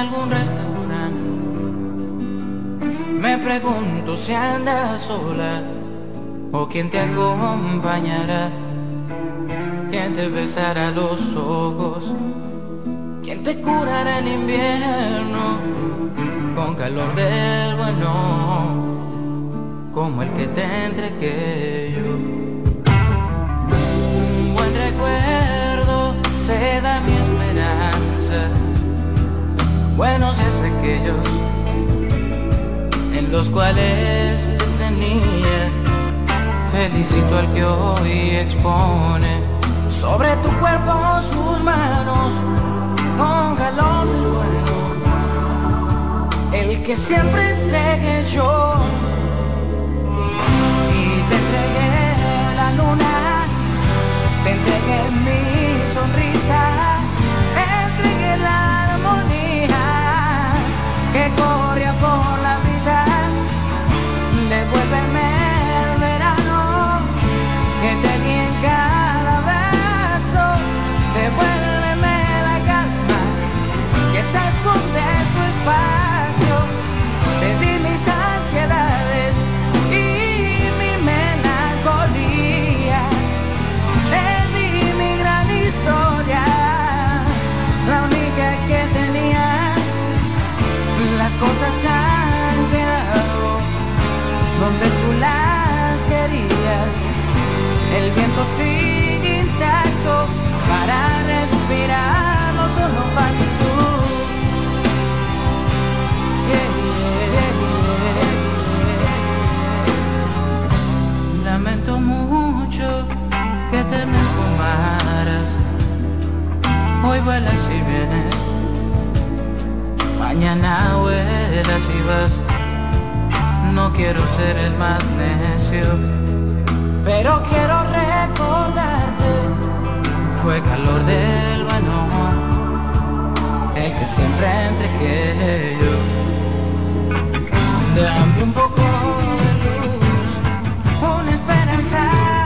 algún restaurante. Me pregunto si andas sola o quién te acompañará, quién te besará los ojos, quién te curará el invierno con calor del bueno, como el que te entregué yo. Un buen recuerdo se da mi esperanza, buenos es aquellos en los cuales te tenía Felicito al que hoy expone sobre tu cuerpo sus manos con calor del bueno. El que siempre entregué yo y te entregué la luna, te entregué mi sonrisa, corría por la brisa. Devuélveme cosas han quedado donde tú las querías. El viento sigue intacto para respirar, no solo faltas tú. Lamento mucho que te me fumaras. Hoy vuelas y vienes Mañana vuelas y vas. No quiero ser el más necio, pero quiero recordarte. Fue calor del bueno, el que siempre entregué yo. Dame un poco de luz, una esperanza.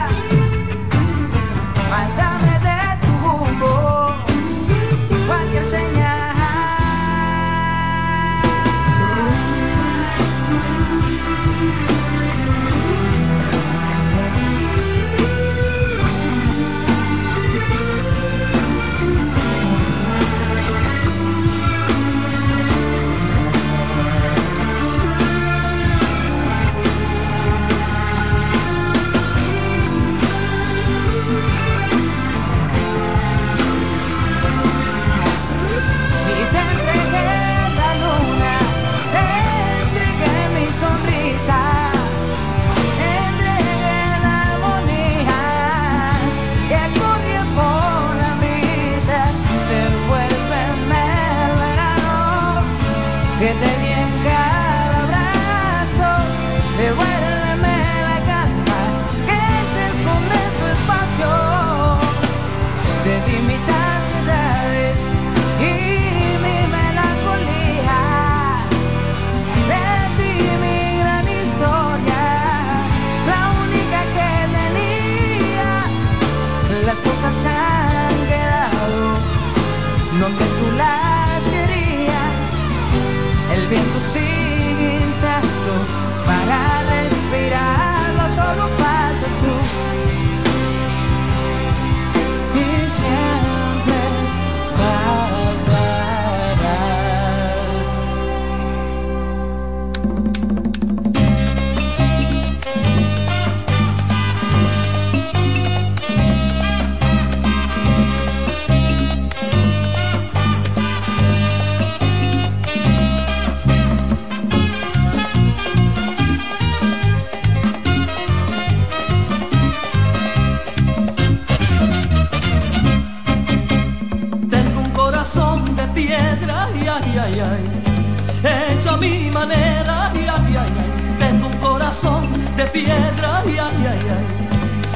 piedra y ay, ay, ay,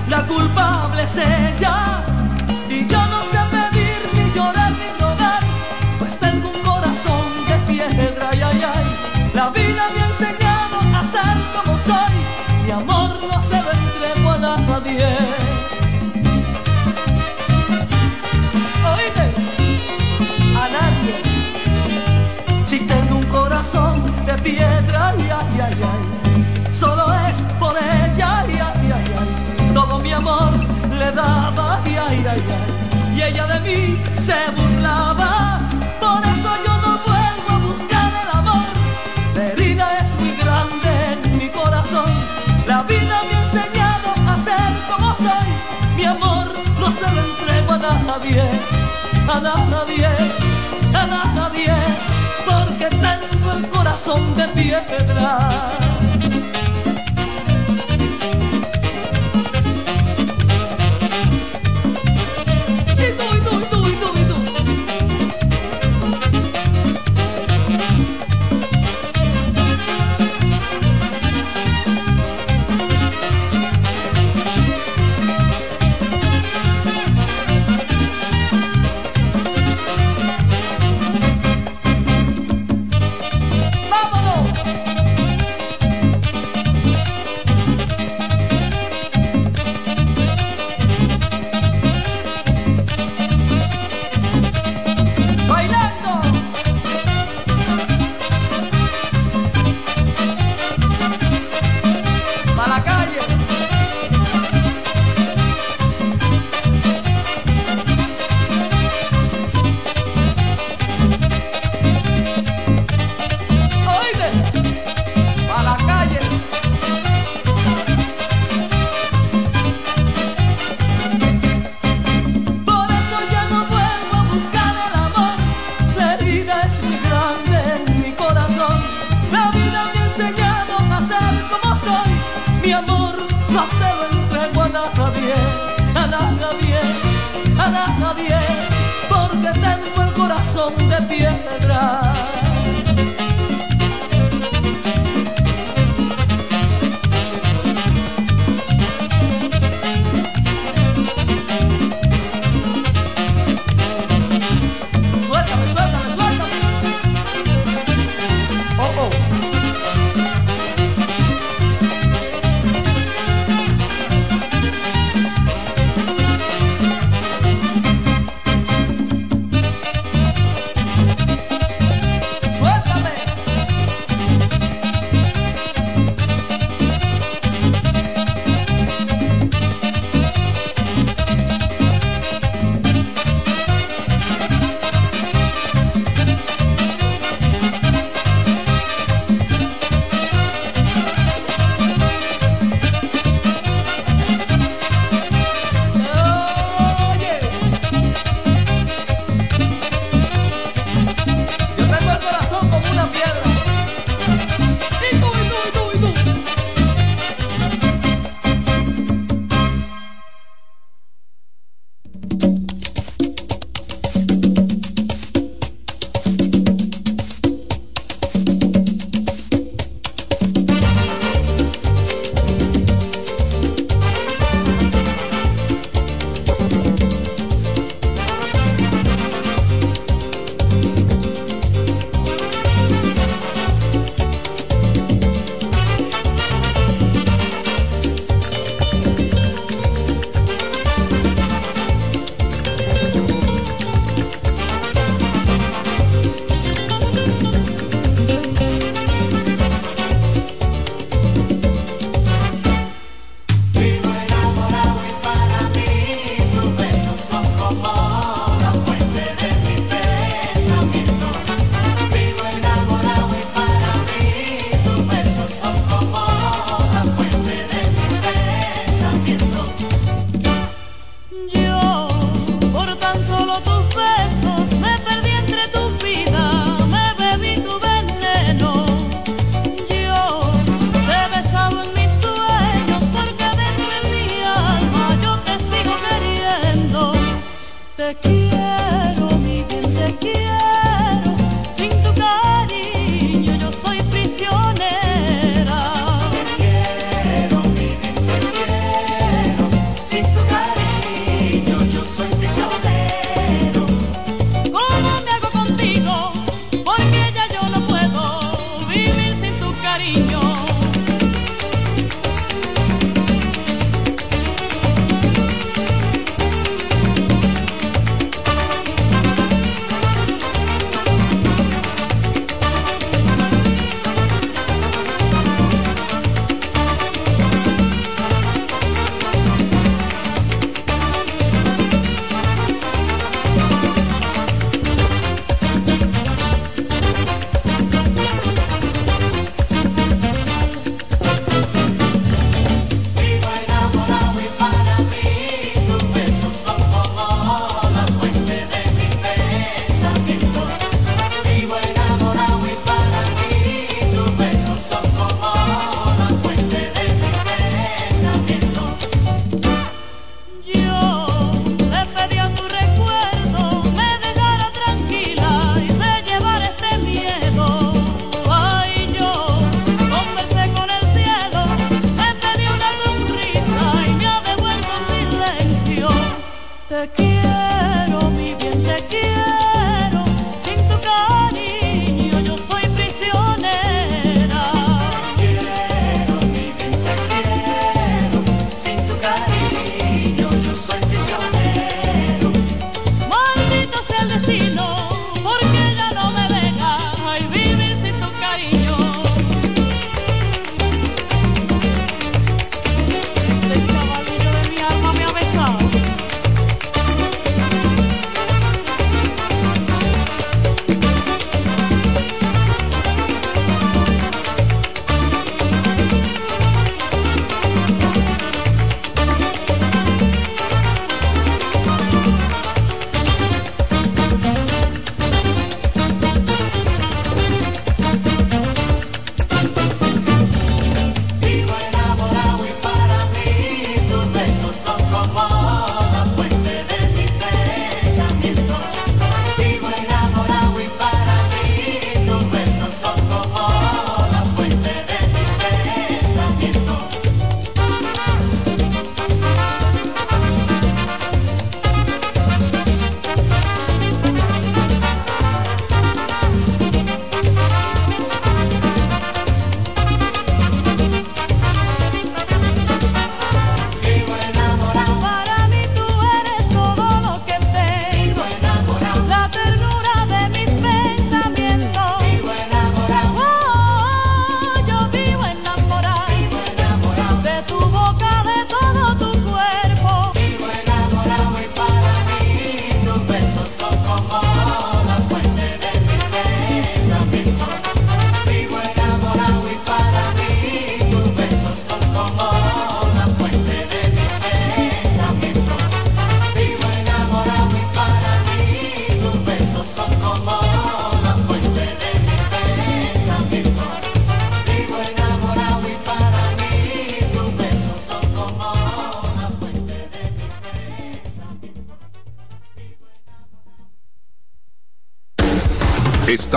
la culpable es ella. Y yo no sé pedir ni llorar ni rogar, pues tengo un corazón de piedra y ay, ay, la vida me ha enseñado a ser como soy, mi amor no se lo entrego a nadie. Oíme, a nadie, si tengo un corazón de piedra y ay, ella de mí se burlaba, por eso yo no vuelvo a buscar el amor. La herida es muy grande en mi corazón, la vida me ha enseñado a ser como soy. Mi amor no se lo entrego a nadie, a nadie, a nadie, porque tengo el corazón de piedra.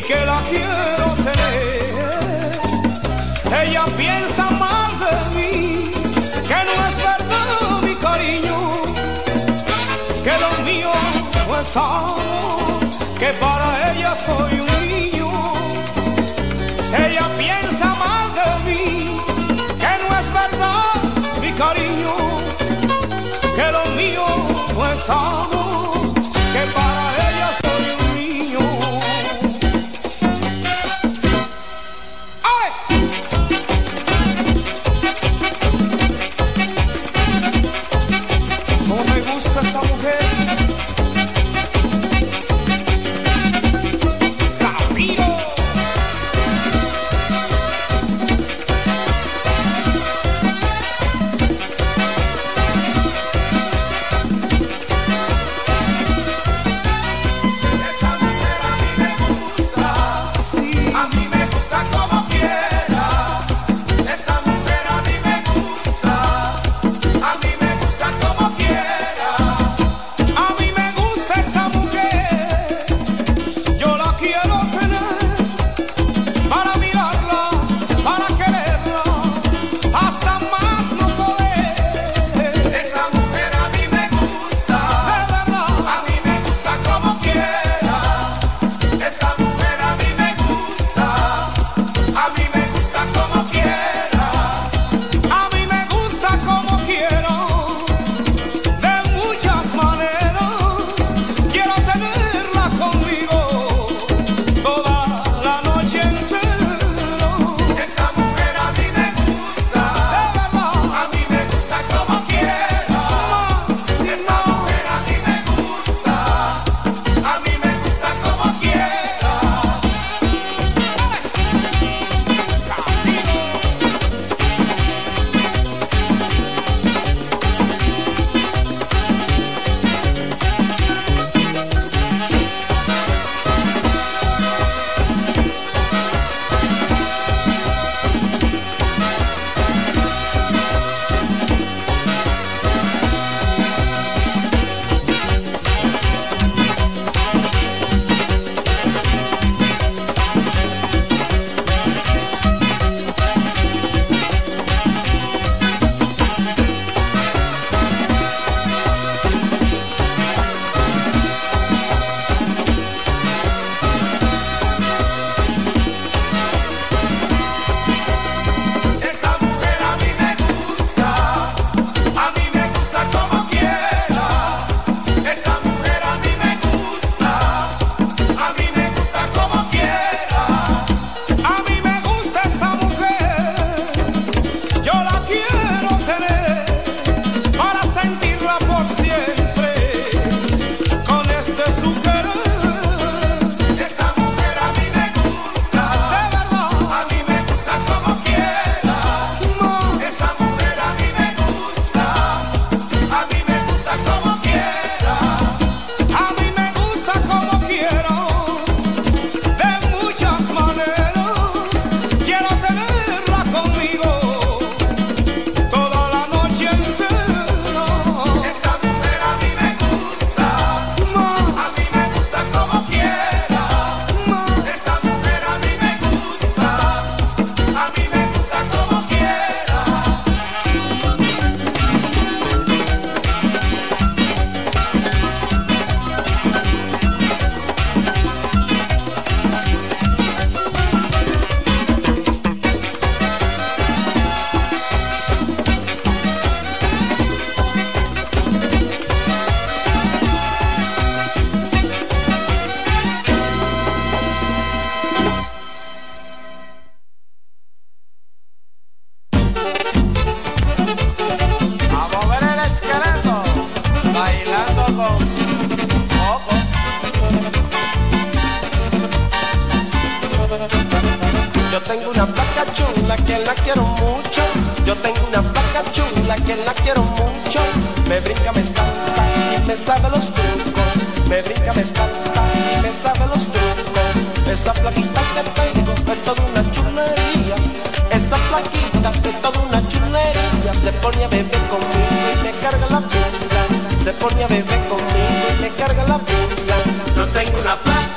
Que la quiero tener. Ella piensa mal de mí, que no es verdad mi cariño, que lo mío no es algo, que para ella soy un niño. Ella piensa mal de mí mi cariño, que lo mío no es algo, me brinca, me salta y me sabe los trucos. Esa plaquita que tengo es toda una chulería, esa plaquita es toda una chulería. Se pone a beber conmigo y me carga la pila, se pone a beber conmigo y me carga la pila. no tengo una flaca.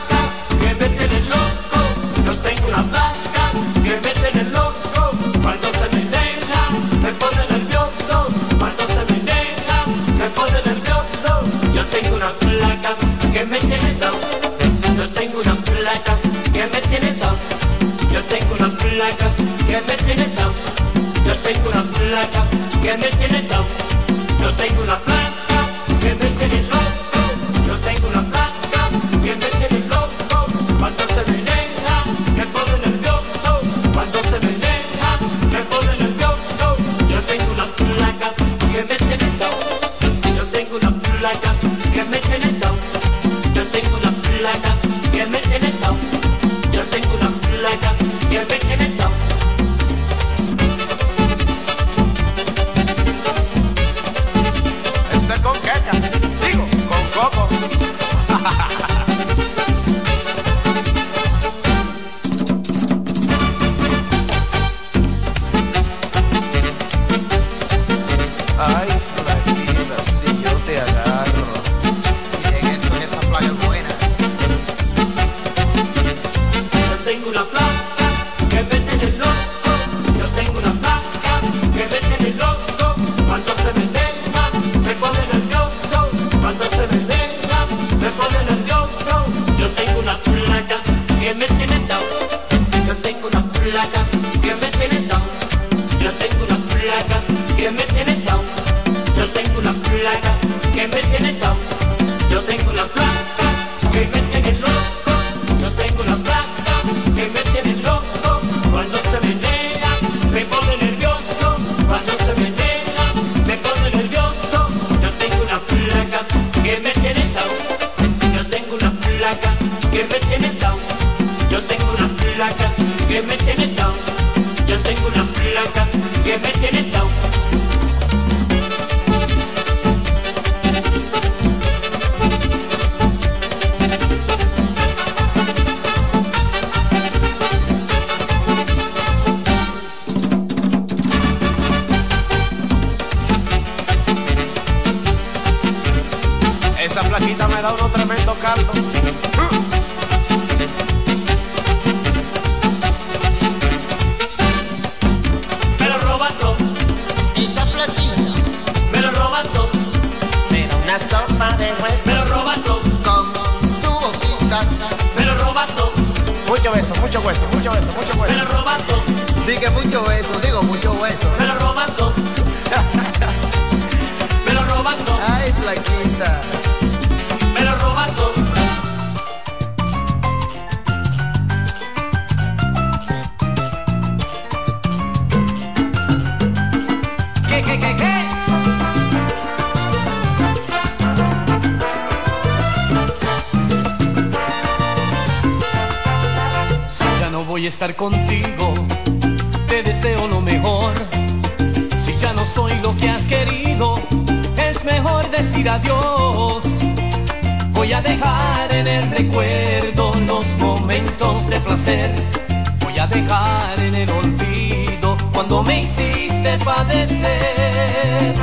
me hiciste padecer.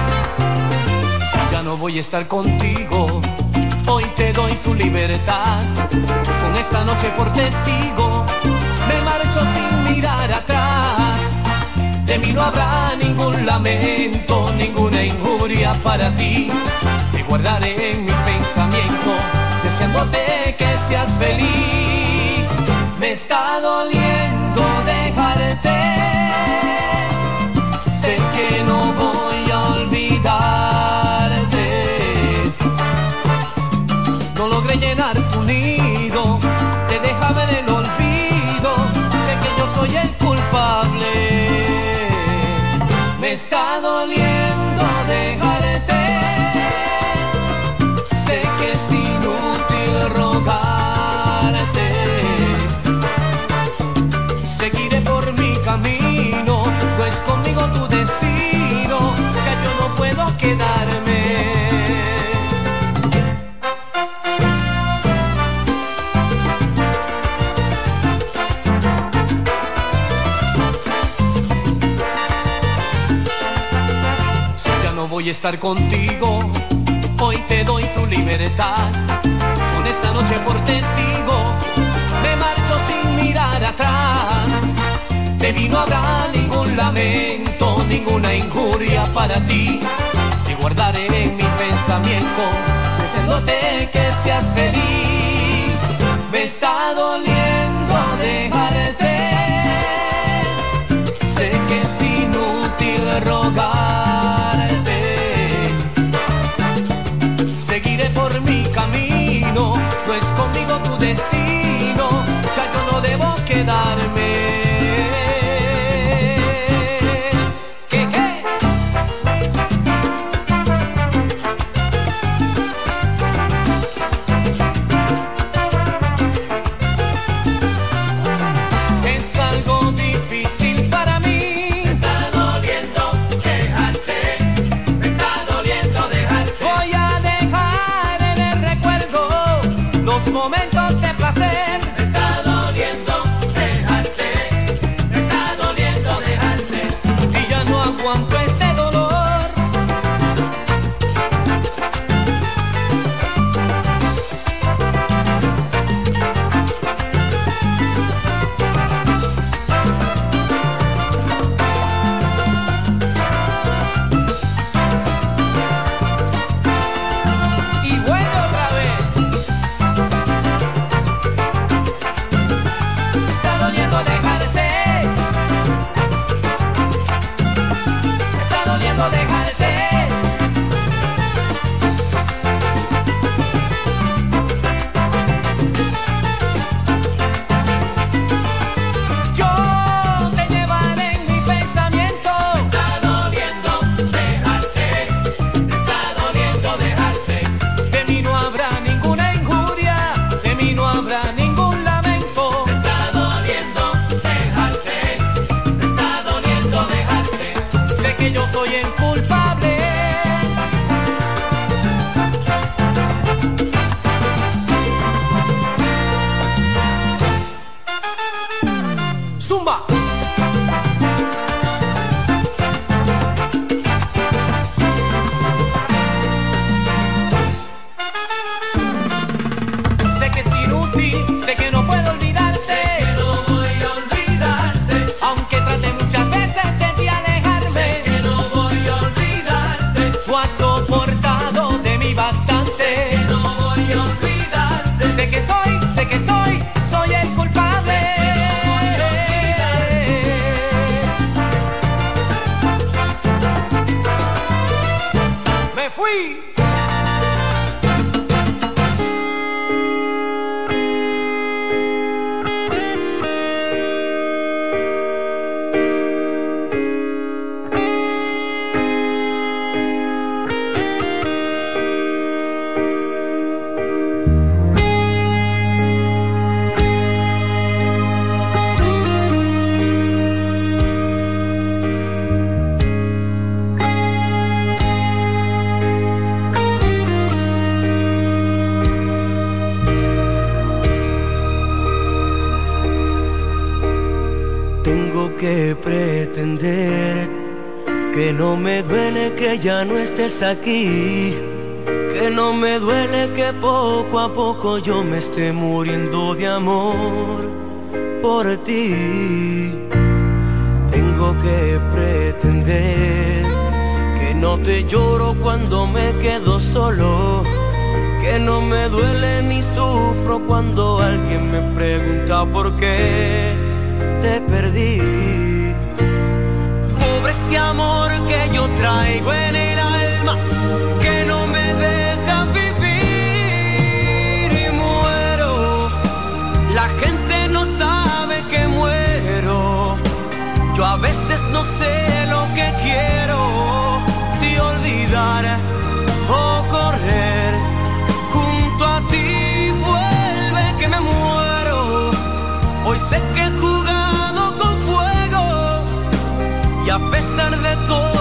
Ya no voy a estar contigo, hoy te doy tu libertad. Con esta noche por testigo, me marcho sin mirar atrás. De mí no habrá ningún lamento, ninguna injuria para ti. Te guardaré en mi pensamiento, deseándote que seas feliz. Me está doliendo dejarte. soy el culpable. Me está doliendo de estar contigo. Hoy te doy tu libertad, con esta noche por testigo, me marcho sin mirar atrás. De mí no habrá ningún lamento, ninguna injuria para ti. Te guardaré en mi pensamiento, deseándote que seas feliz. Me está doliendo dejarte, sé que es inútil rogarte. No es conmigo tu destino, ya yo no debo quedarme. Estés aquí, que no me duele que poco a poco yo me esté muriendo de amor por ti. Tengo que pretender que no te lloro cuando me quedo solo, que no me duele ni sufro cuando alguien me pregunta por qué te perdí. Pobre este amor que yo traigo en el veces no sé lo que quiero, si olvidar o correr. Junto a ti vuelve que me muero. Hoy sé que he jugado con fuego y a pesar de todo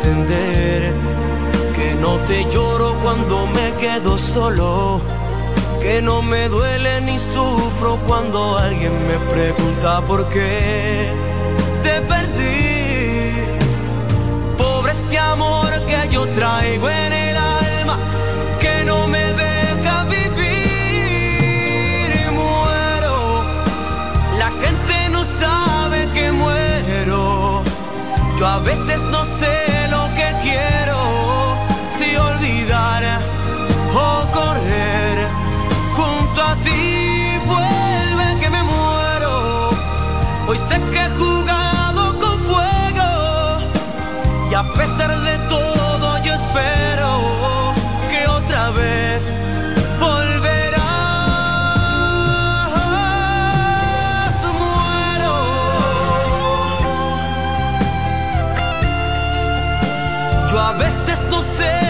pretender que no te lloro cuando me quedo solo, que no me duele ni sufro cuando alguien me pregunta por qué te perdí. Pobre este amor que yo traigo en el de todo yo espero que otra vez volverás. Muero. Yo a veces no sé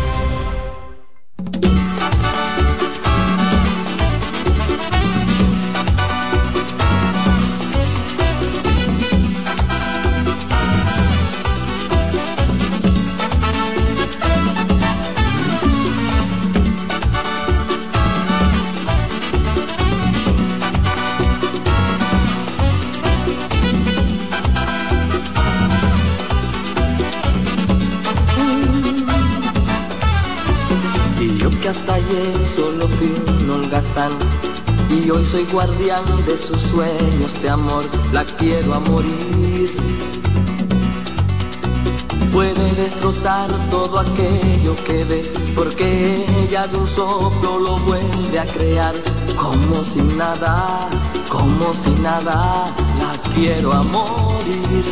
Guardián de sus sueños de amor La quiero a morir. Puede destrozar todo aquello que ve Porque ella de un soplo lo vuelve a crear. Como si nada, como si nada La quiero a morir.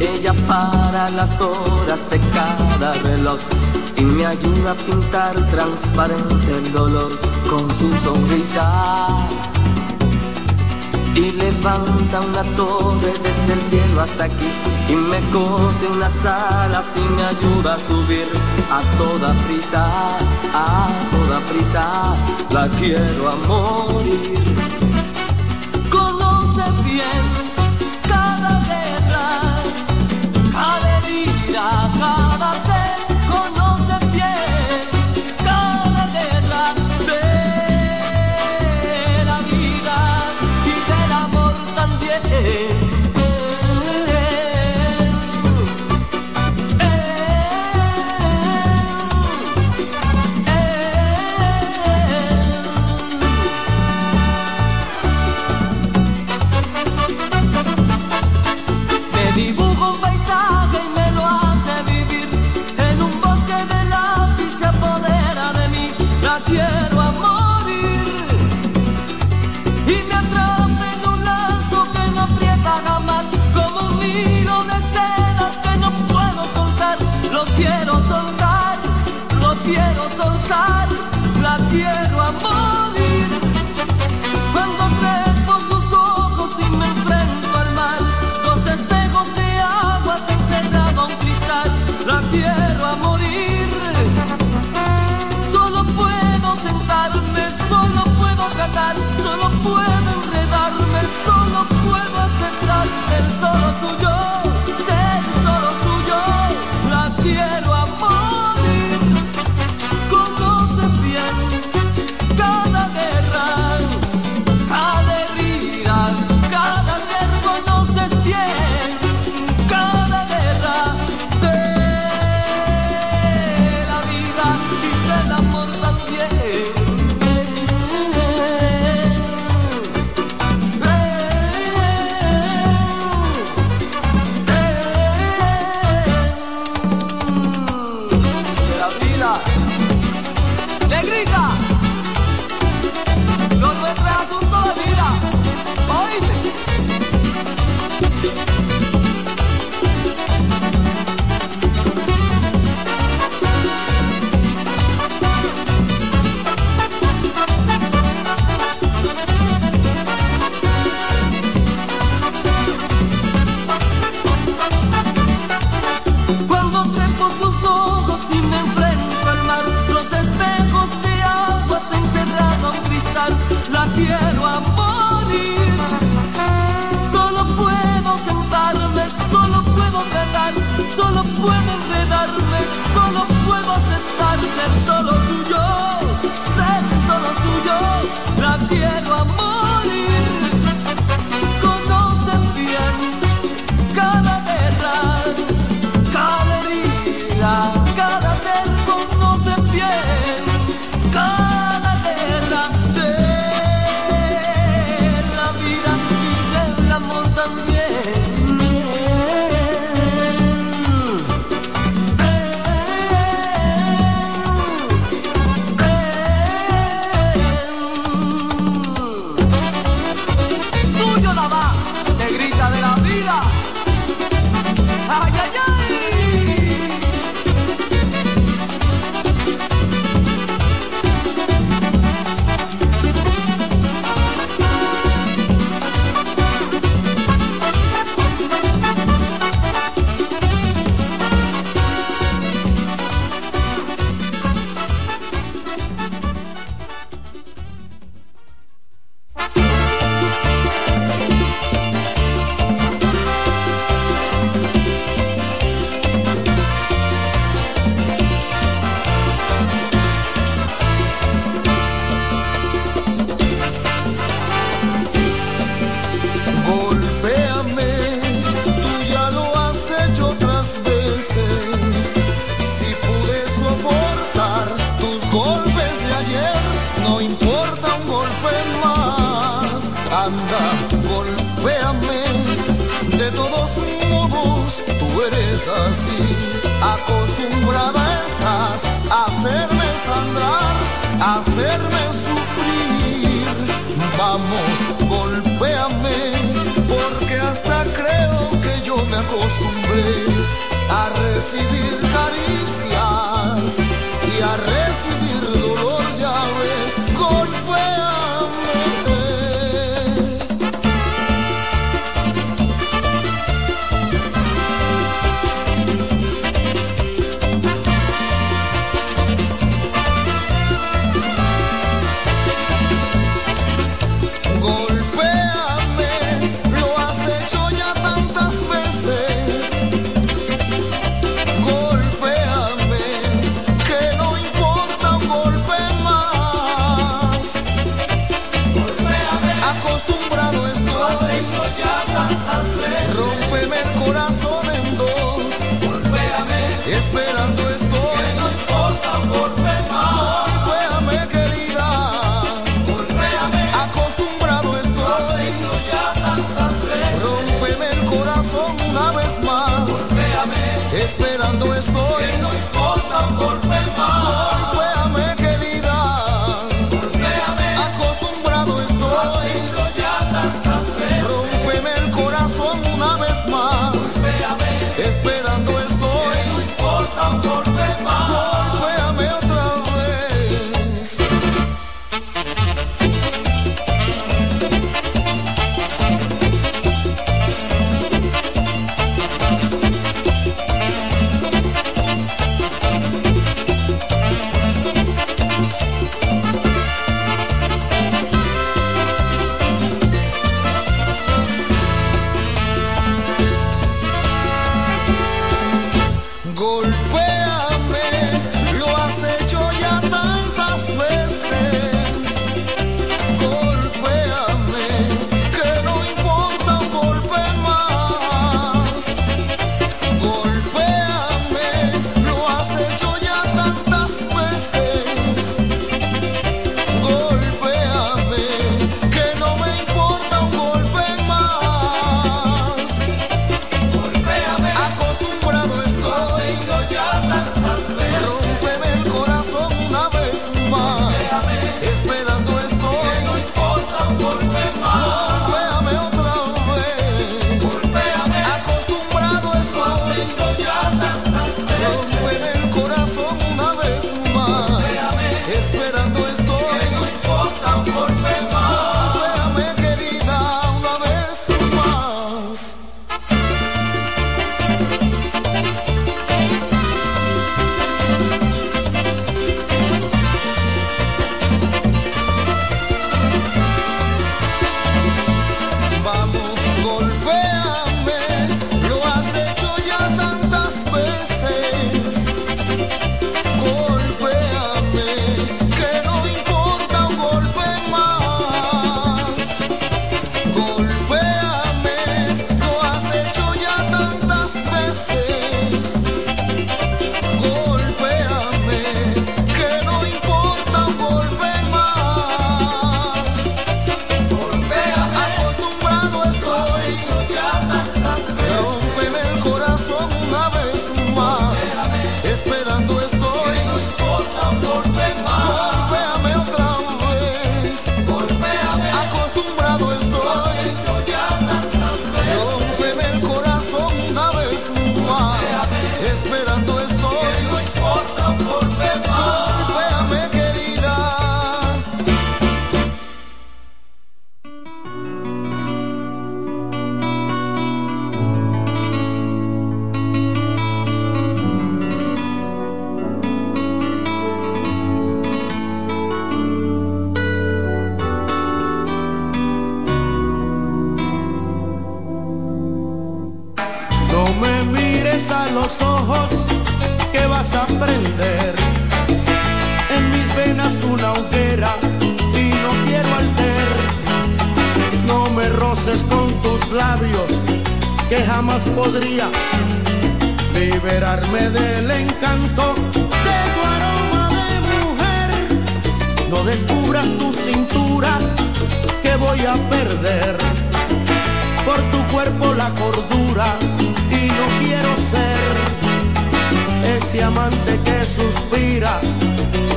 Ella para las horas de cada reloj y me ayuda a pintar transparente el dolor con su sonrisa. Y levanta una torre desde el cielo hasta aquí y me cose unas alas y me ayuda a subir a toda prisa, a toda prisa. La quiero a morir. Conoce bien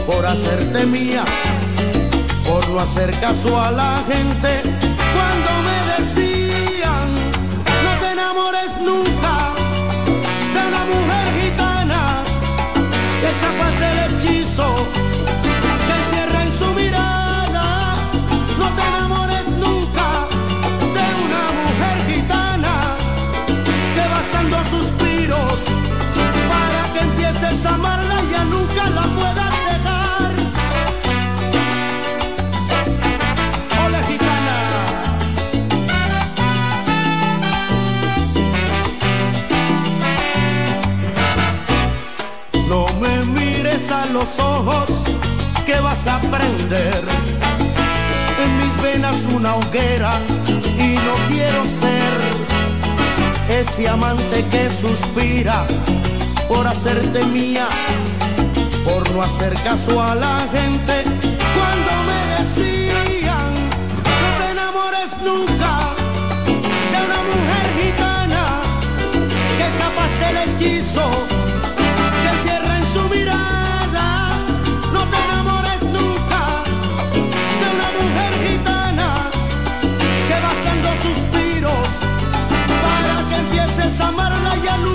por hacerte mía, por no hacer caso a la gente. los ojos que vas a prender. En mis venas una hoguera y no quiero ser ese amante que suspira por hacerte mía, por no hacer caso a la gente cuando me decían no te enamores nunca de una mujer gitana que es capaz del hechizo ya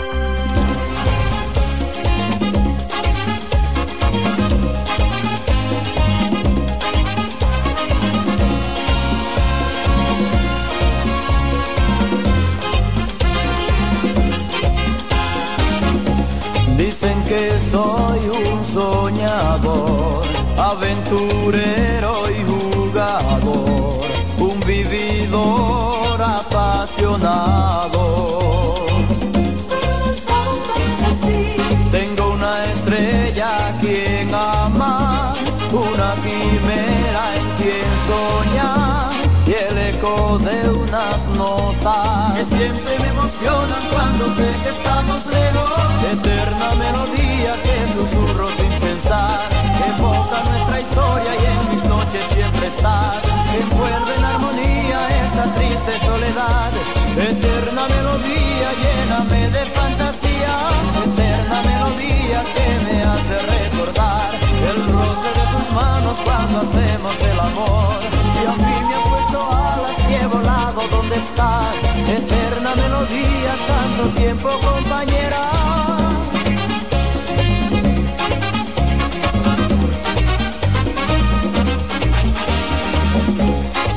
Soy un soñador, aventurero siempre me emocionan cuando sé que estamos lejos. Eterna melodía que susurro sin pensar, evoca nuestra historia y en mis noches siempre estás. Envuelve en armonía esta triste soledad. Eterna melodía, lléname de fantasía. Eterna melodía que me hace recordar el roce de tus manos cuando hacemos el amor. Y a mí me ha puesto alas y he volado donde estás. Eterna melodía, tanto tiempo compañera.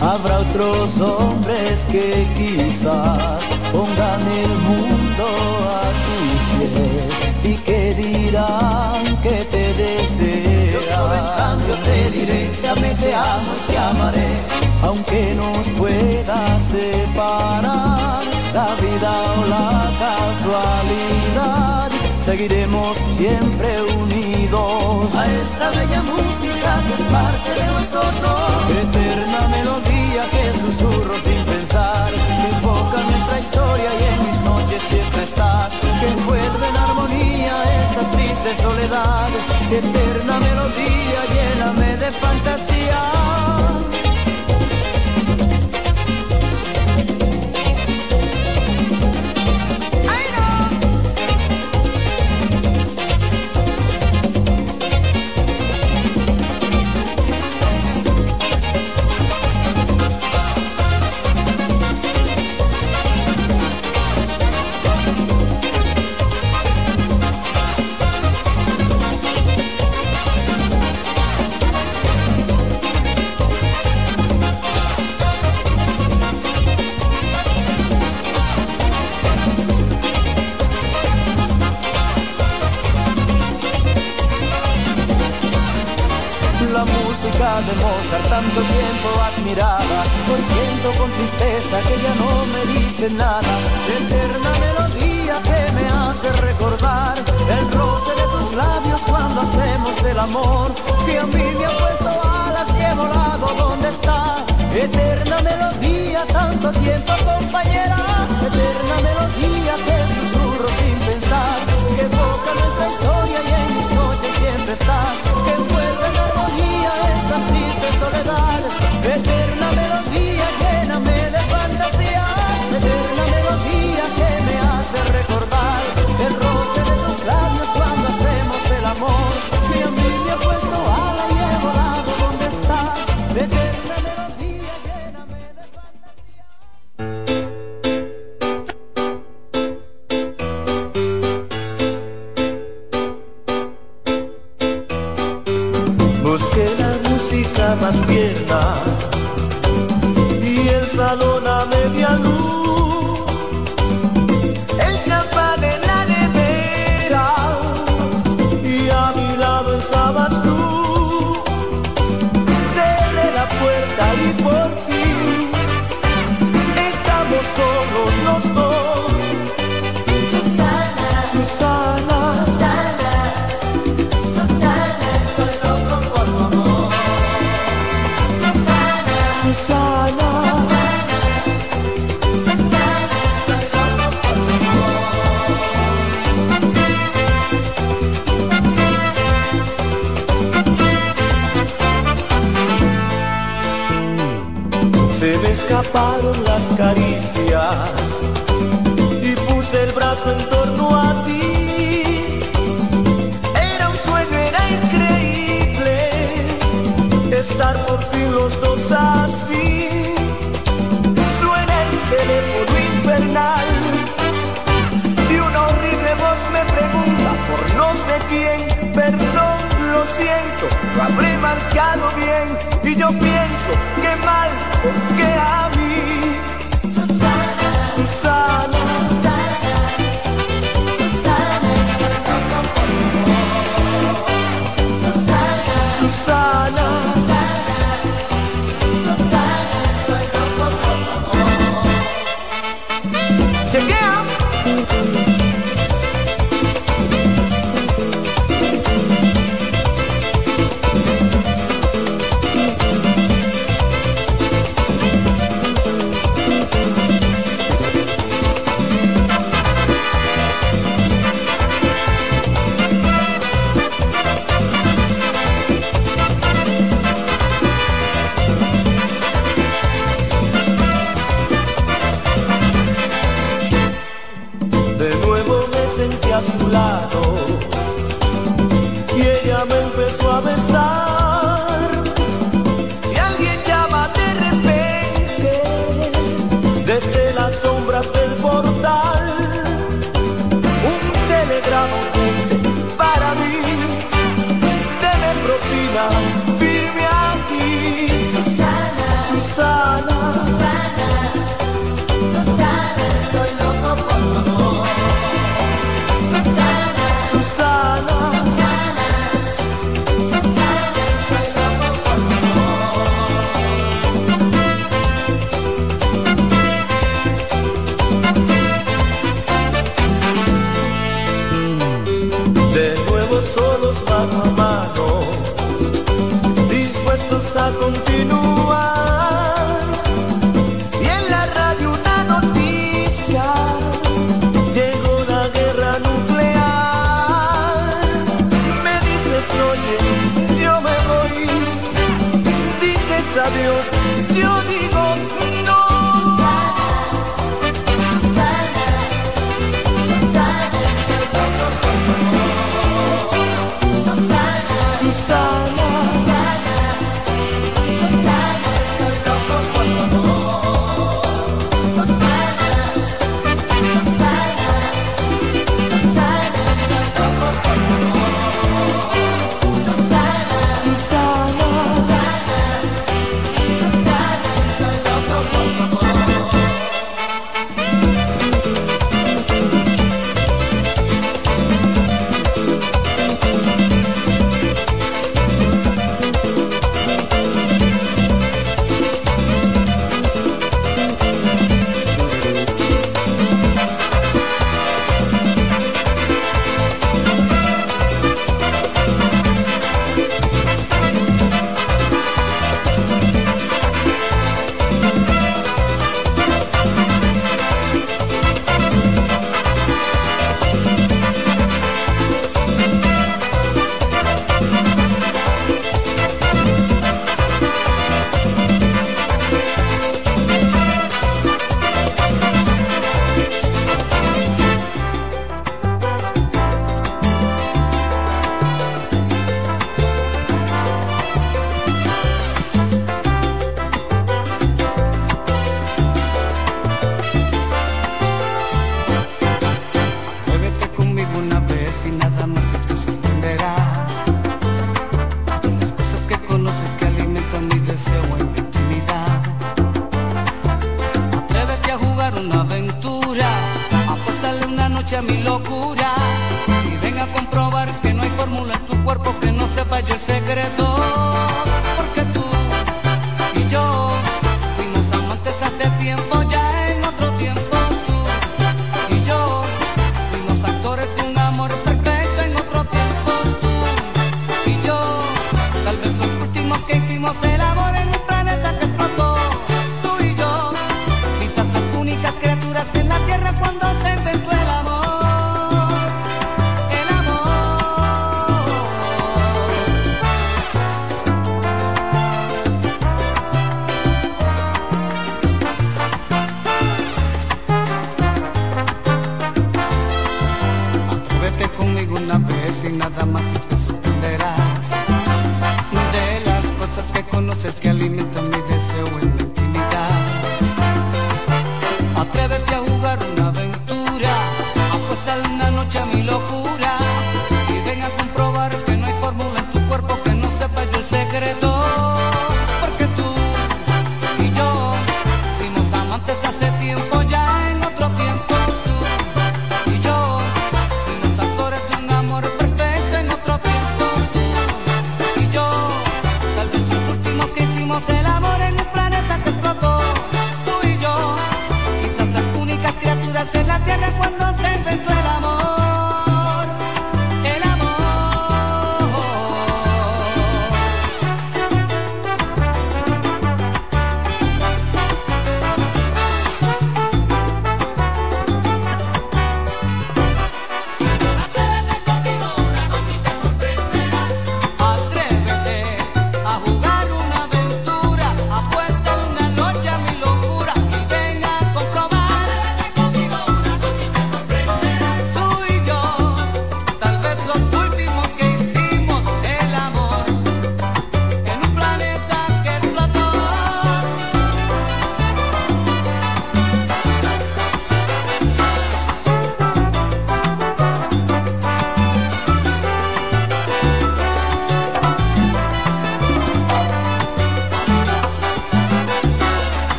Habrá otros hombres que quizás pongan el mundo a tus pies y que dirán te diré, te amé, te amo te amaré, aunque nos pueda separar la vida o la casualidad. Seguiremos siempre unidos a esta bella música que es parte de nosotros. Eterna melodía que susurro sin pensar, que invoca nuestra historia y en noches siempre estás. Que envuelve en armonía esta triste soledad. Eterna melodía, lléname de fantasía. Nada. Eterna melodía que me hace recordar el roce de tus labios cuando hacemos el amor, que a mí me ha puesto alas y he volado donde está. Eterna melodía, tanto tiempo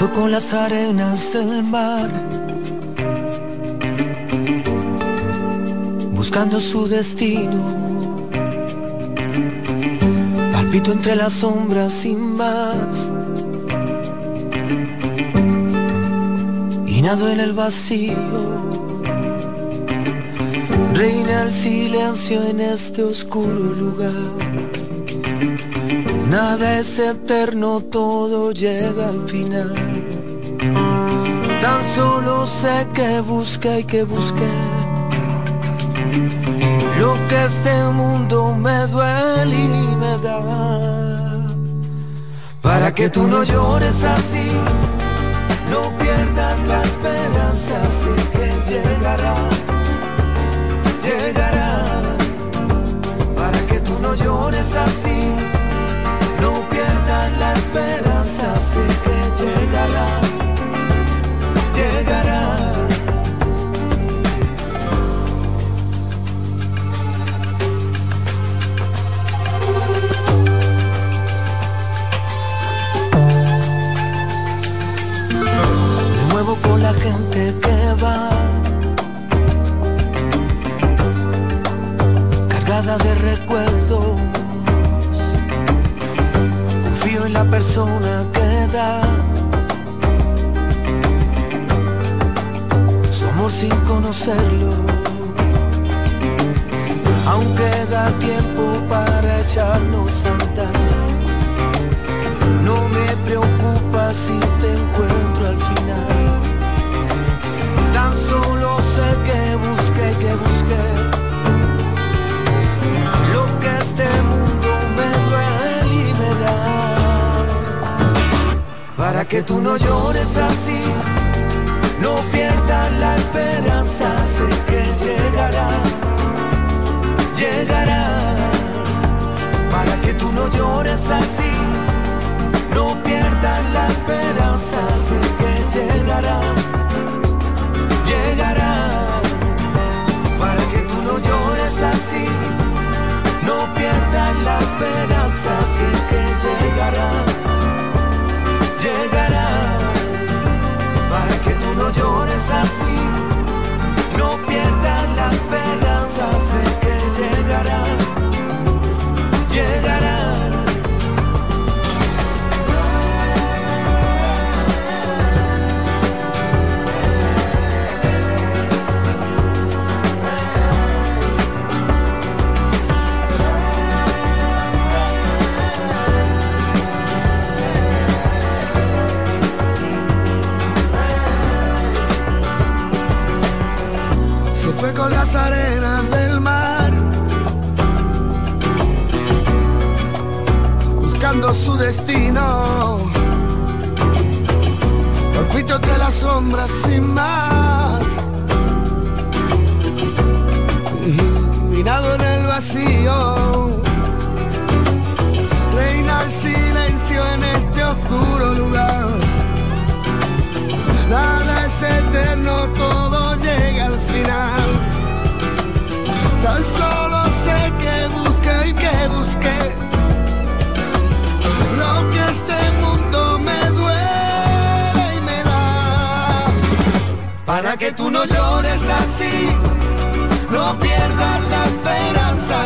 Fue con las arenas del mar, buscando su destino. Palpito entre las sombras sin más. Y nado en el vacío. Reina el silencio en este oscuro lugar. Nada es eterno, todo llega al final. Solo sé que busqué y que busqué lo que este mundo me duele y me da. Para que tú no llores así, no pierdas la esperanza, sé que llegará, llegará. Para que tú no llores así no pierdas la esperanza, sé que llegará, llegará. Me muevo con la gente que va, cargada de recuerdos confío en la persona que da amor sin conocerlo. aunque da tiempo para echarnos a andar. No me preocupa si te encuentro al final. Tan solo sé que busqué, que busqué. Lo que este mundo me duele y me da. Para que tú no llores así, no pierdas la esperanza, sé que llegará, llegará. Para que tú no llores así, no pierdas la esperanza, sé que llegará, llegará. Para que tú no llores así, no pierdas la esperanza, sé que no pierdas la esperanza, destino. Palpito entre las sombras sin más, mirado en el vacío. Reina el silencio en este oscuro lugar. Nada es eterno, todo llega al final. Tan solo sé que busqué y que busqué Para que tú no llores así, no pierdas la esperanza,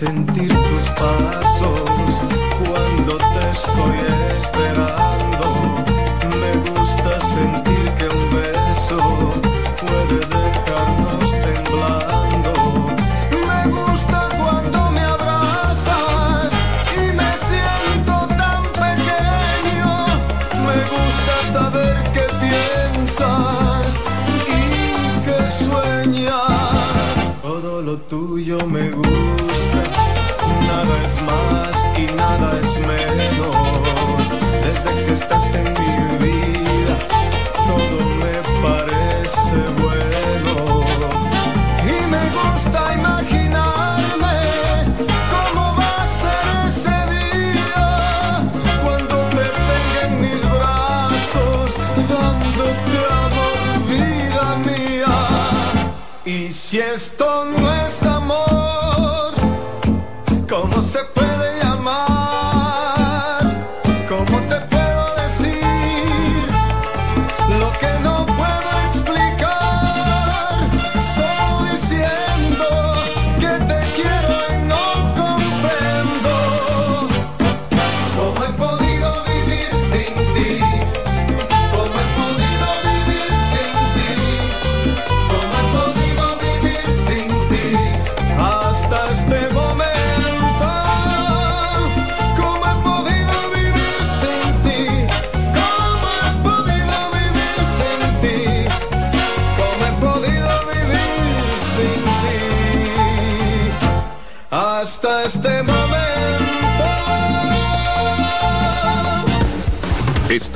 sentir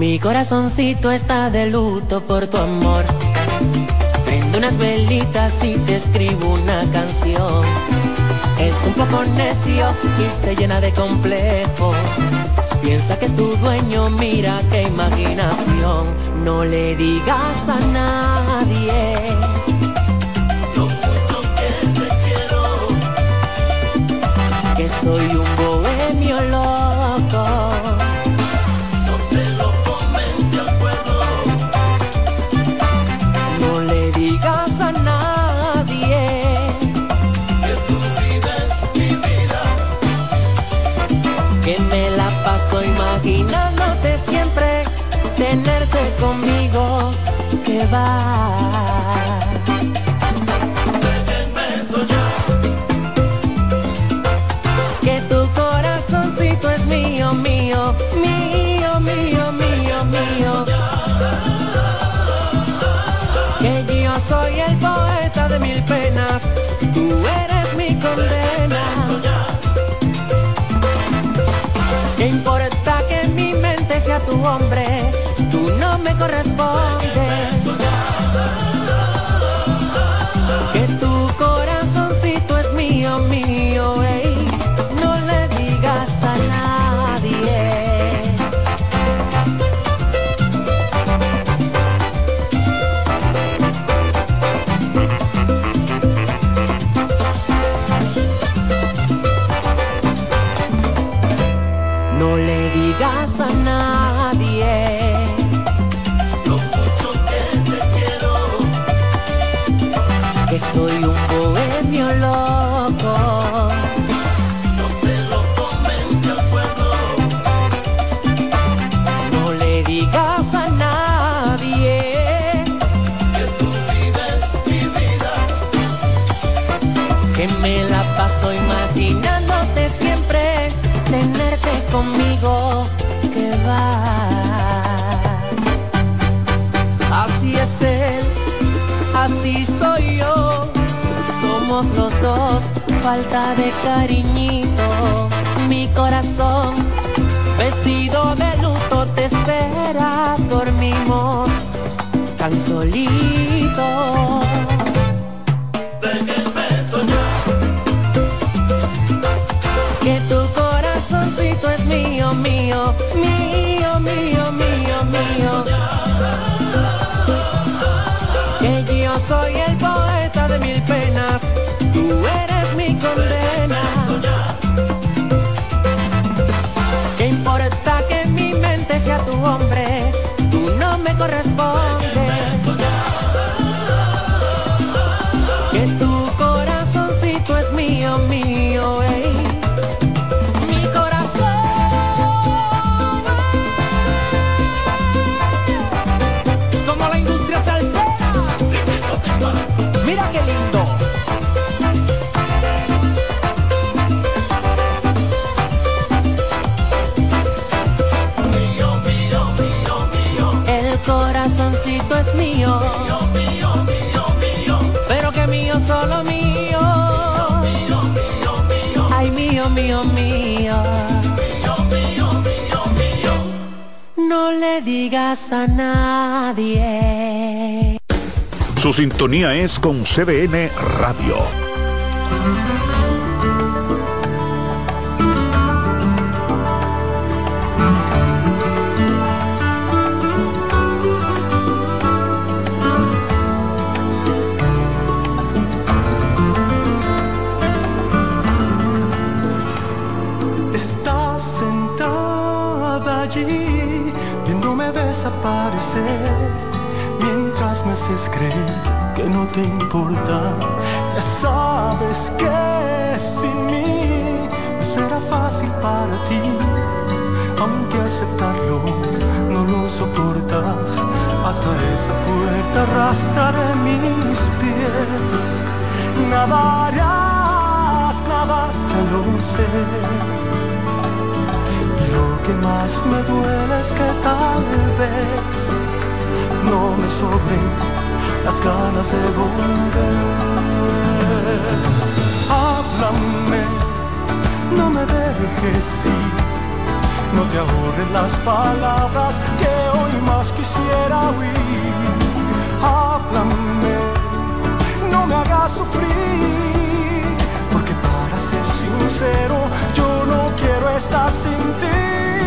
Mi corazoncito está de luto por tu amor. Prendo unas velitas y te escribo una canción. Es un poco necio y se llena de complejos. Piensa que es tu dueño, mira qué imaginación. No le digas a nadie. lo mucho que te quiero. Que soy un tenerte conmigo, que va. Soñar. Que tu corazoncito es mío, mío, mío, mío, mío, mío. Que yo soy el poeta de mil penas, tú eres mi condena. Me correspondes. Imaginándote siempre, tenerte conmigo, que va. Así es él, así soy yo, somos los dos, falta de cariñito, mi corazón, vestido de luto te espera, dormimos tan solito. Qué lindo. Mío, mío, mío, mío. El corazoncito es mío. Pero que mío, solo mío. Ay, mío, mío, mío. No le digas a nadie. Su sintonía es con CDN Radio. Te importa. Ya sabes que sin mí no será fácil para ti, aunque aceptarlo no lo soportas. Hasta esa puerta arrastraré mis pies, nada harás, nada, ya lo sé. Y lo que más me duele es que tal vez no me sobren las ganas de volver. Háblame, no me dejes ir, no te ahorres las palabras que hoy más quisiera oír. Háblame, no me hagas sufrir, porque para ser sincero yo no quiero estar sin ti.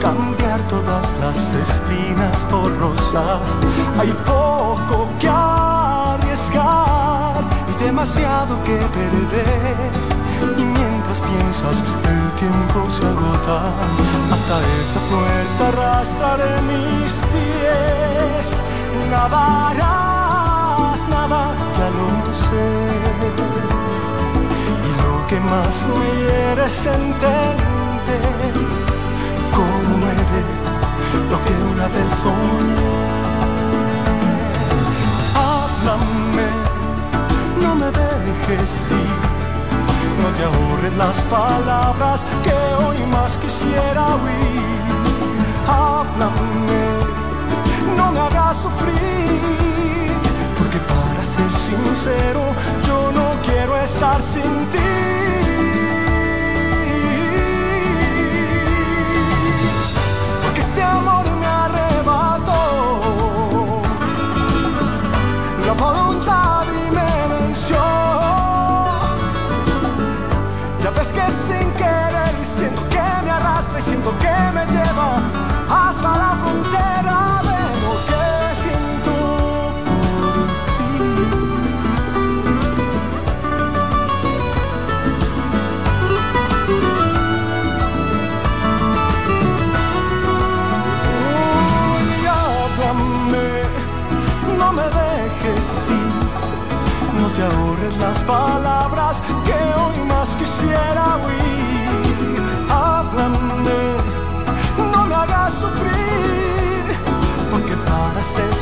Cambiar todas las espinas por rosas. Hay poco que arriesgar y demasiado que perder. Y mientras piensas, el tiempo se agota. Hasta esa puerta arrastraré mis pies. Nada nada, ya lo sé. Y lo que más me hiere es entender cómo lo que una vez soñé. Háblame, no me dejes ir, no te ahorres las palabras que hoy más quisiera oír. Háblame, no me hagas sufrir, porque para ser sincero, yo no quiero estar sin ti.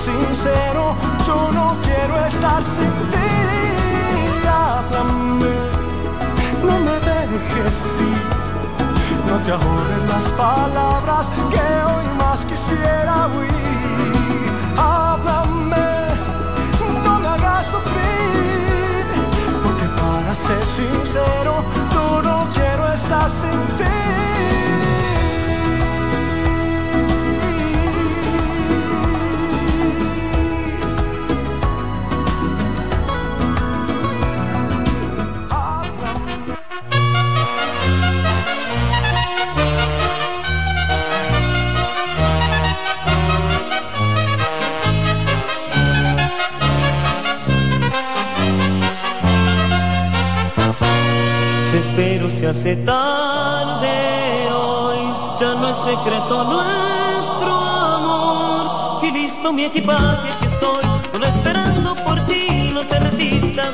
Sincero, yo no quiero estar sin ti. Háblame, no me dejes ir. No te ahorres las palabras que hoy más quisiera oír. Háblame, no me hagas sufrir, porque para ser sincero, yo no quiero estar sin estar se hace tarde hoy, ya no es secreto nuestro amor. Y listo mi equipaje que estoy, solo esperando por ti, no te resistas,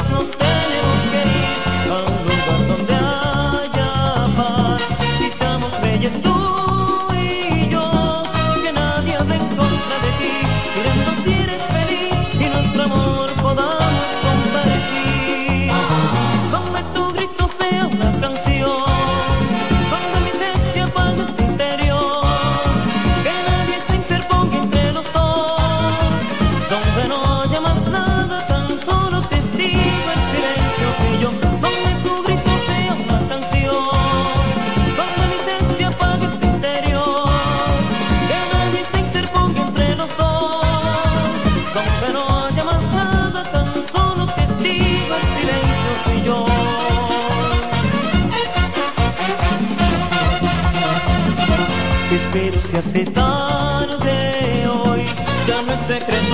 pero se hace tarde hoy, ya no es secreto.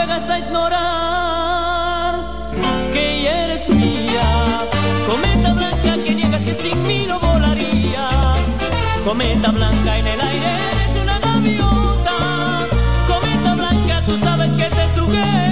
Juegas a ignorar que eres mía. Cometa blanca que niegas que sin mí no volarías. Cometa blanca en el aire eres una gaviota. Cometa blanca, tú sabes que te sujeta.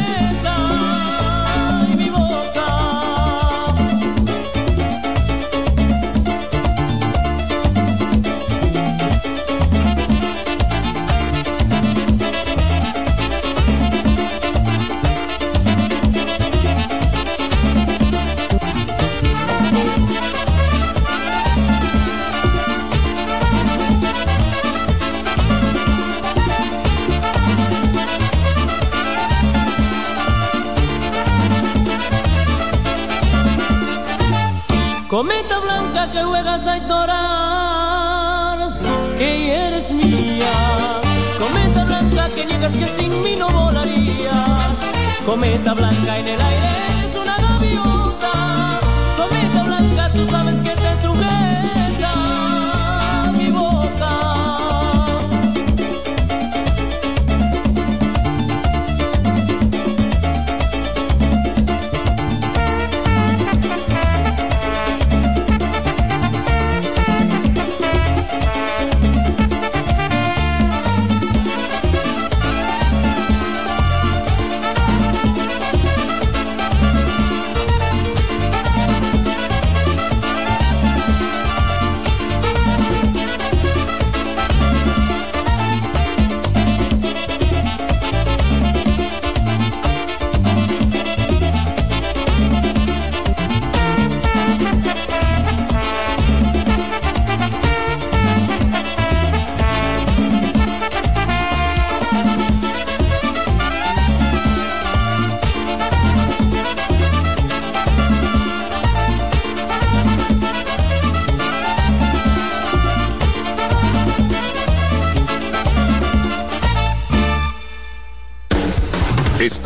Juegas a ignorar que eres mía. Cometa blanca que niegas que sin mí no volarías. Cometa blanca en el aire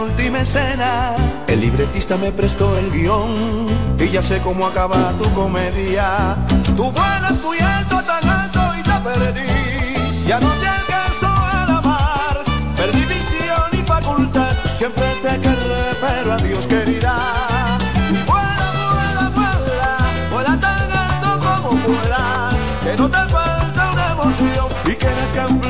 Última escena. El libretista me prestó el guion y ya sé cómo acaba tu comedia. Tú vuelas muy alto, tan alto y te perdí. Ya no te alcanzo a la mar, perdí visión y facultad. Siempre te querré, pero adiós querida. Vuela, vuela, vuela, vuela tan alto como puedas, que no te falta una emoción y que nazcan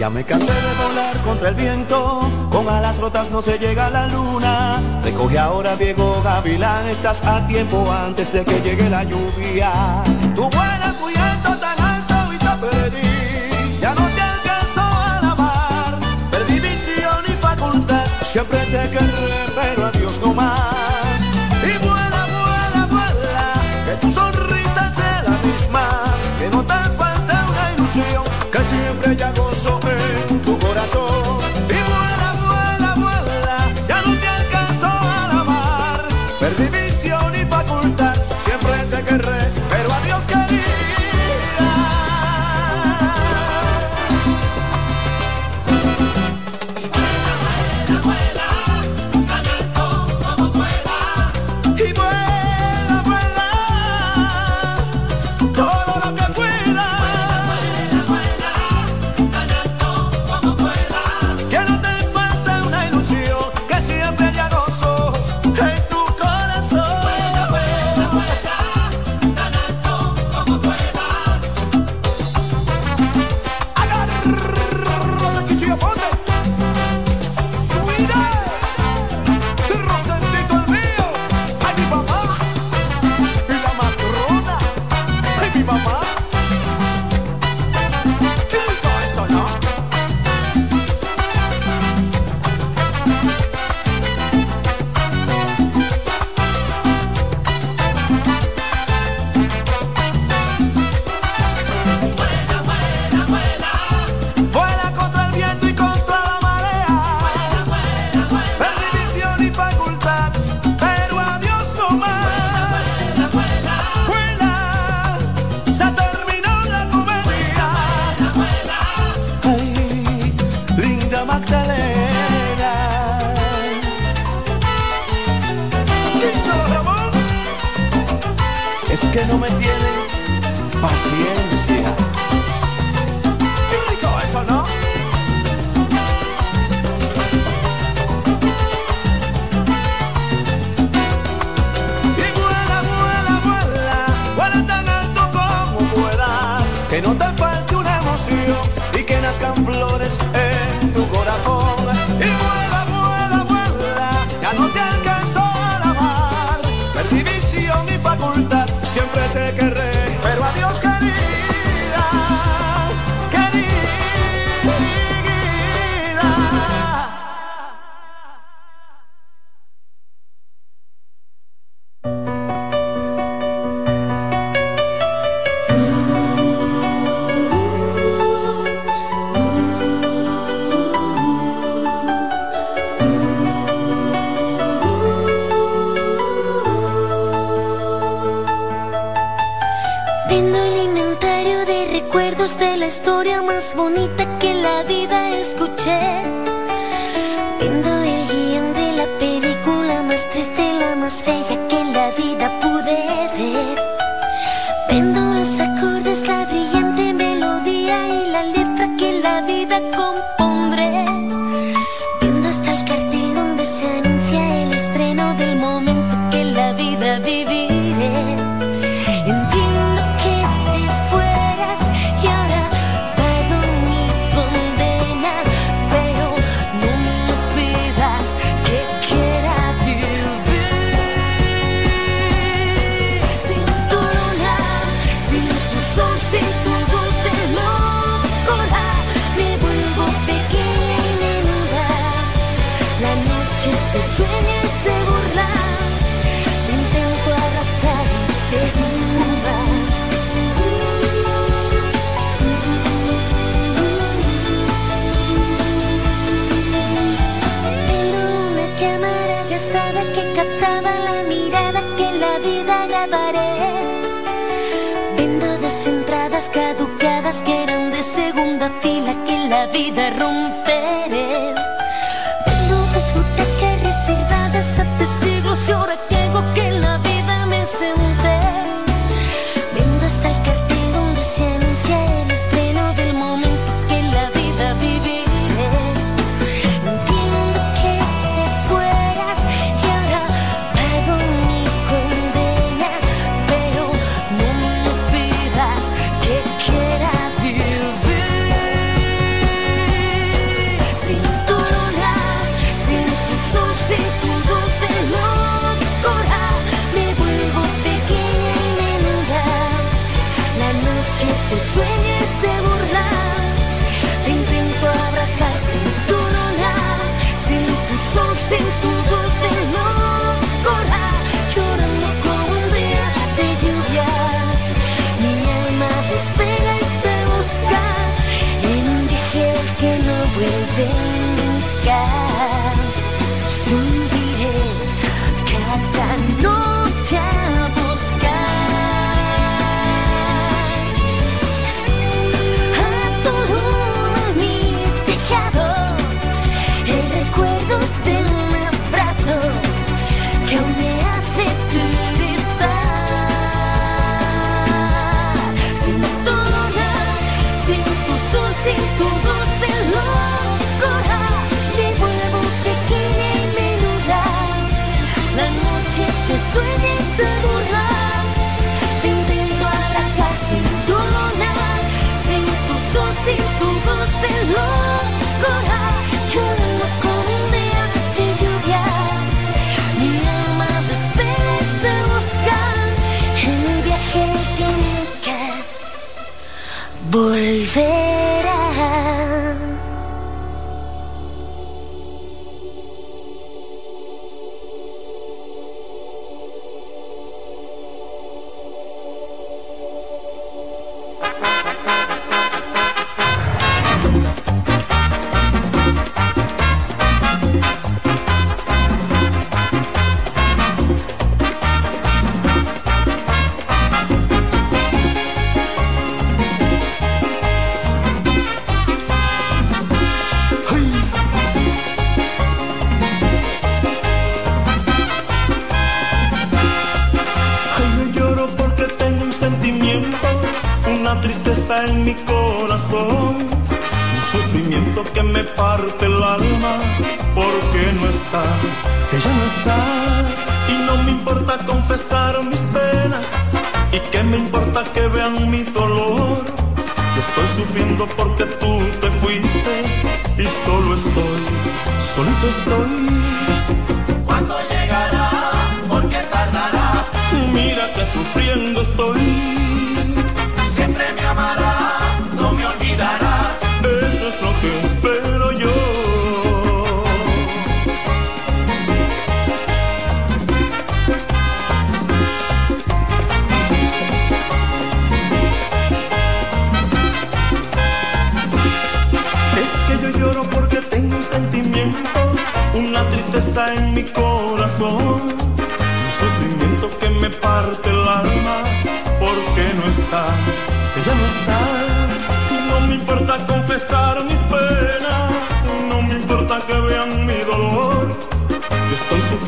Ya me cansé de volar contra el viento, con alas rotas no se llega a la luna. Recoge ahora Diego Gavilán, estás a tiempo antes de que llegue la lluvia. Tú vuelas muy alto, tan alto y te perdí. Ya no te alcanzo a la mar, perdí visión y facultad. Siempre te querré, pero adiós no más.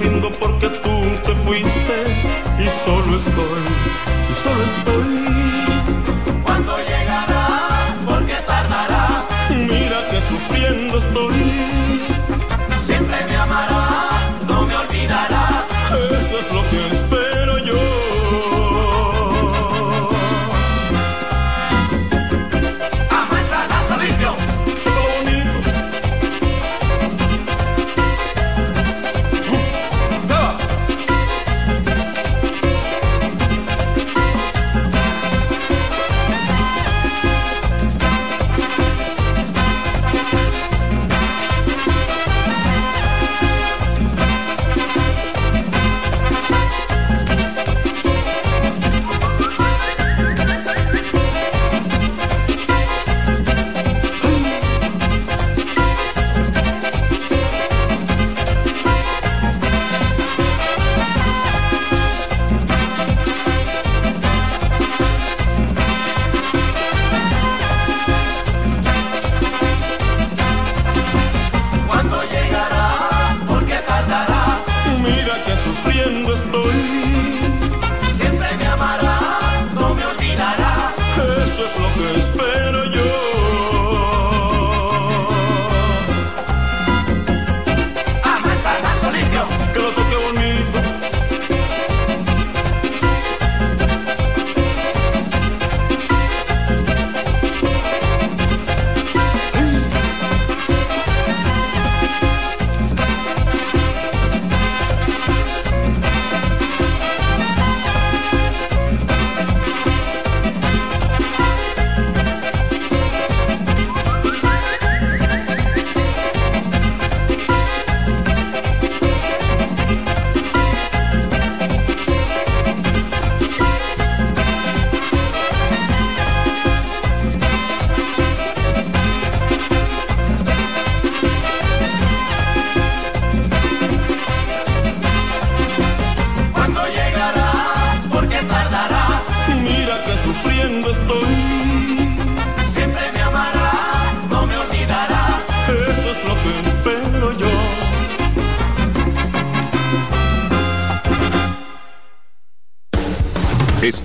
Sufriendo porque tú te fuiste y solo estoy, y solo estoy. ¿Cuándo llegará? ¿Por qué tardará? Mira que sufriendo estoy.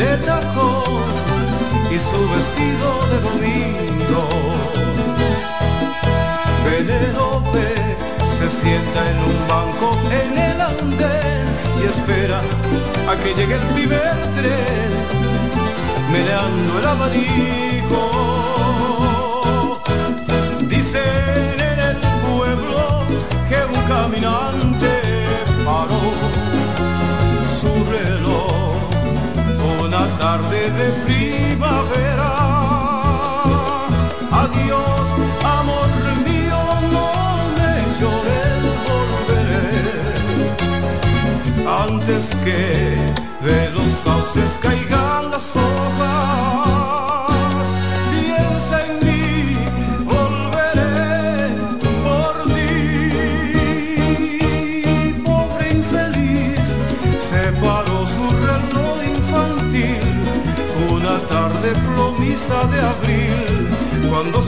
De tacón y su vestido de domingo. Penélope se sienta en un banco en el andén y espera a que llegue el primer tren, meneando el abanico. Dicen en el pueblo que un caminante de prima primavera. Adiós, amor mío, no me llores, volveré. Antes que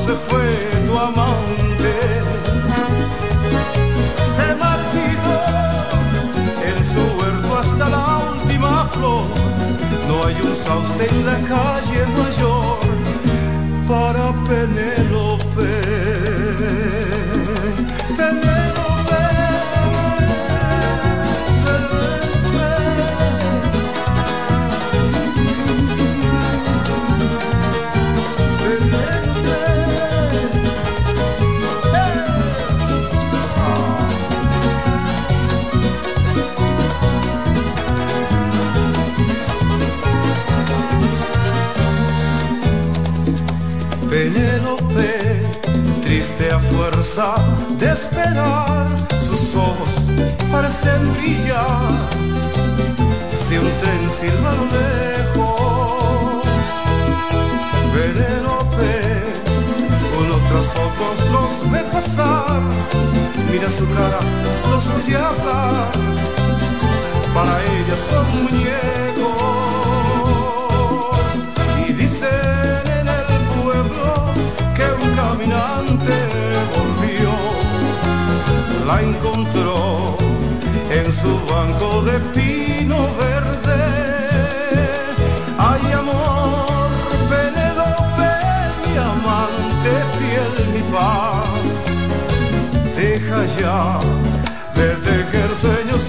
se fue tu amante. Se marchitó en su huerto hasta la última flor. No hay un sauce en la calle mayor para Penélope. De esperar, sus ojos parecen brillar. Si un tren silba a lo lejos, Penélope, uno tras otros los ve pasar, mira su cara, los oye hablar, para ella son muñecos y dicen en el pueblo que un caminante la encontró en su banco de pino verde. Ay amor, Penélope, mi amante fiel, mi paz, deja ya de tejer sueños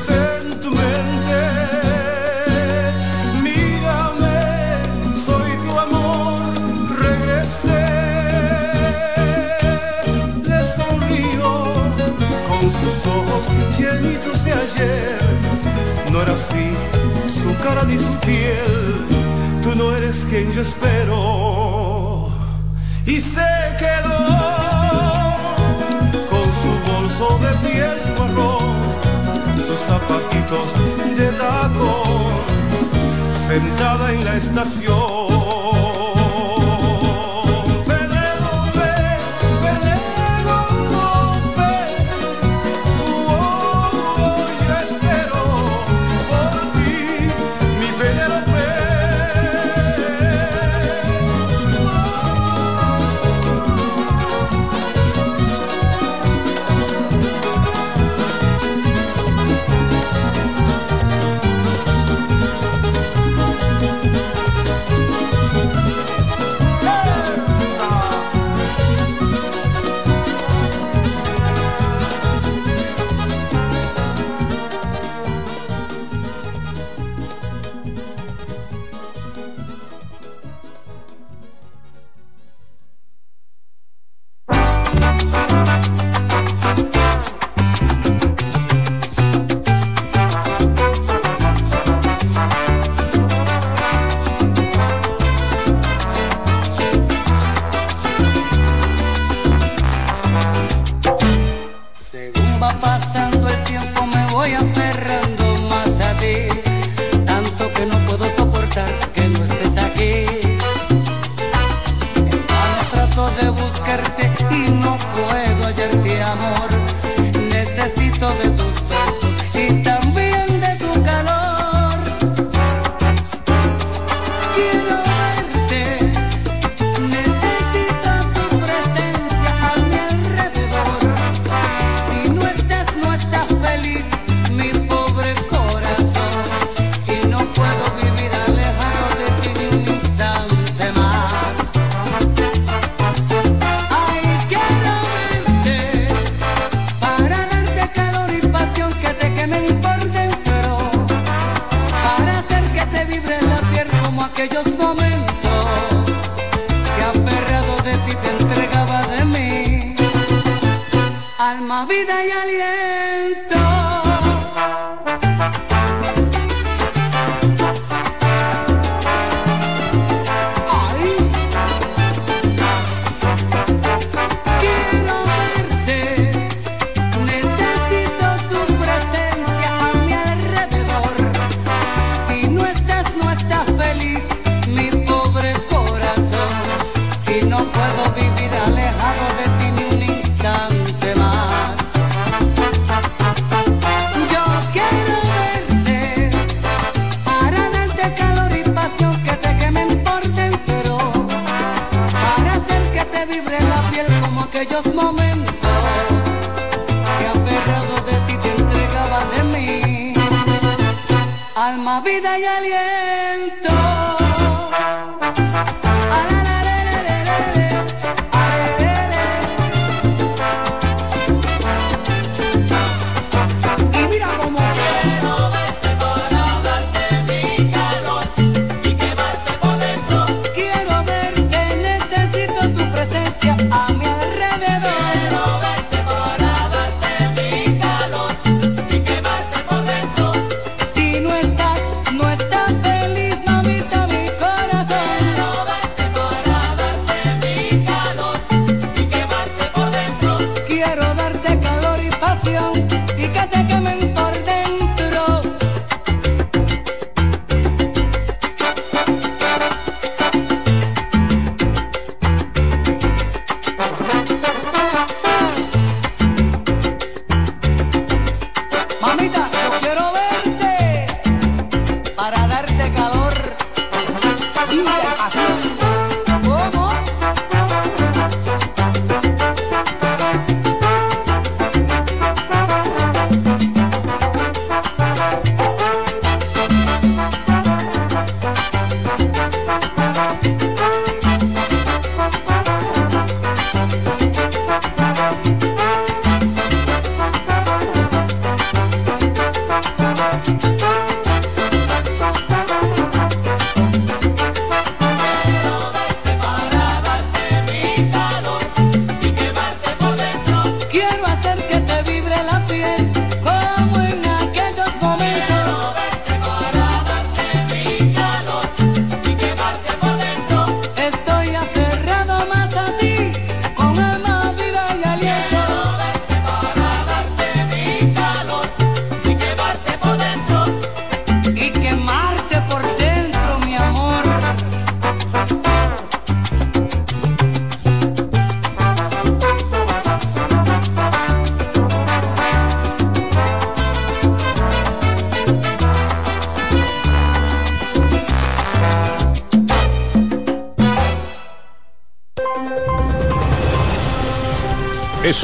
sus ojos llenitos de ayer. No era así su cara ni su piel. Tú no eres quien yo espero. Y se quedó con su bolso de piel marrón, sus zapatitos de tacón, sentada en la estación.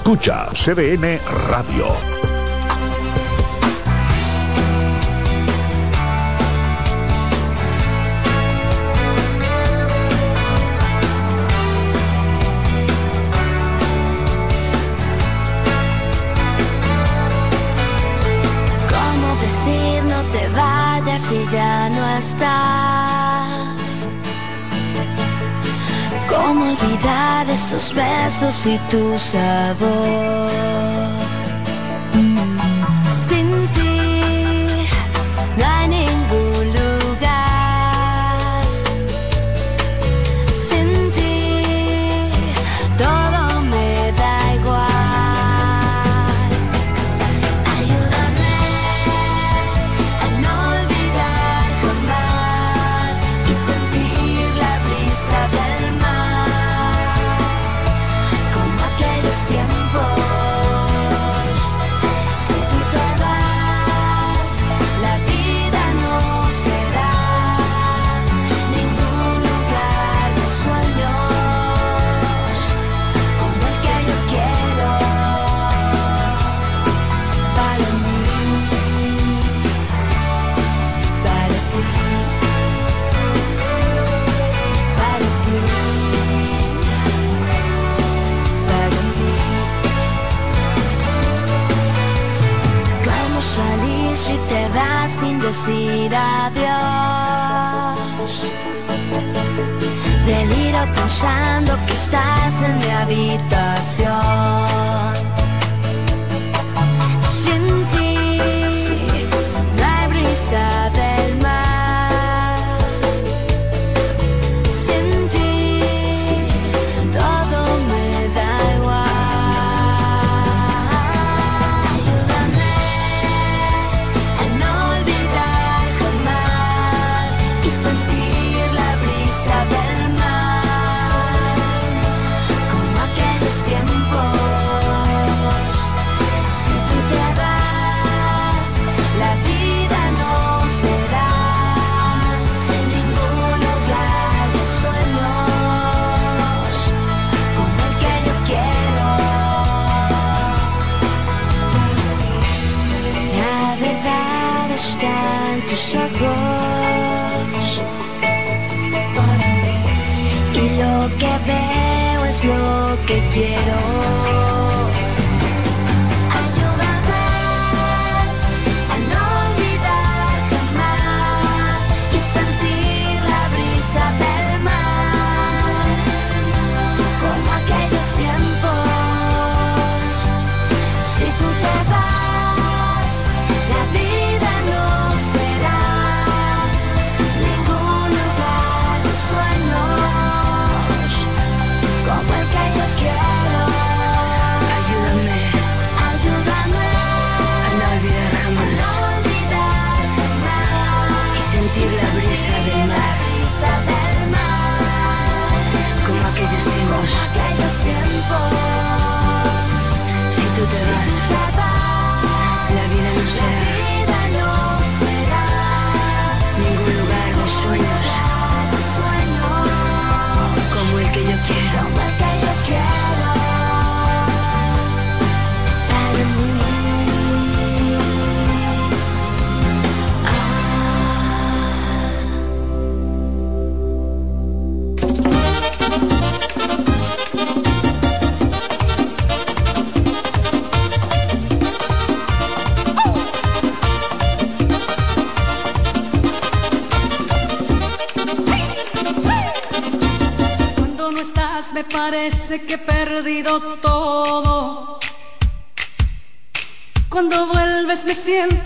Escucha CDN Radio. Besos y tu sabor?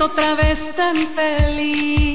Otra vez tan feliz.